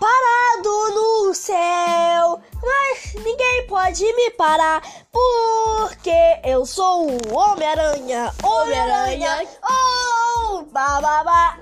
parado no céu, mas ninguém pode me parar, porque eu sou o Homem-Aranha, Homem-Aranha, oh, bababá,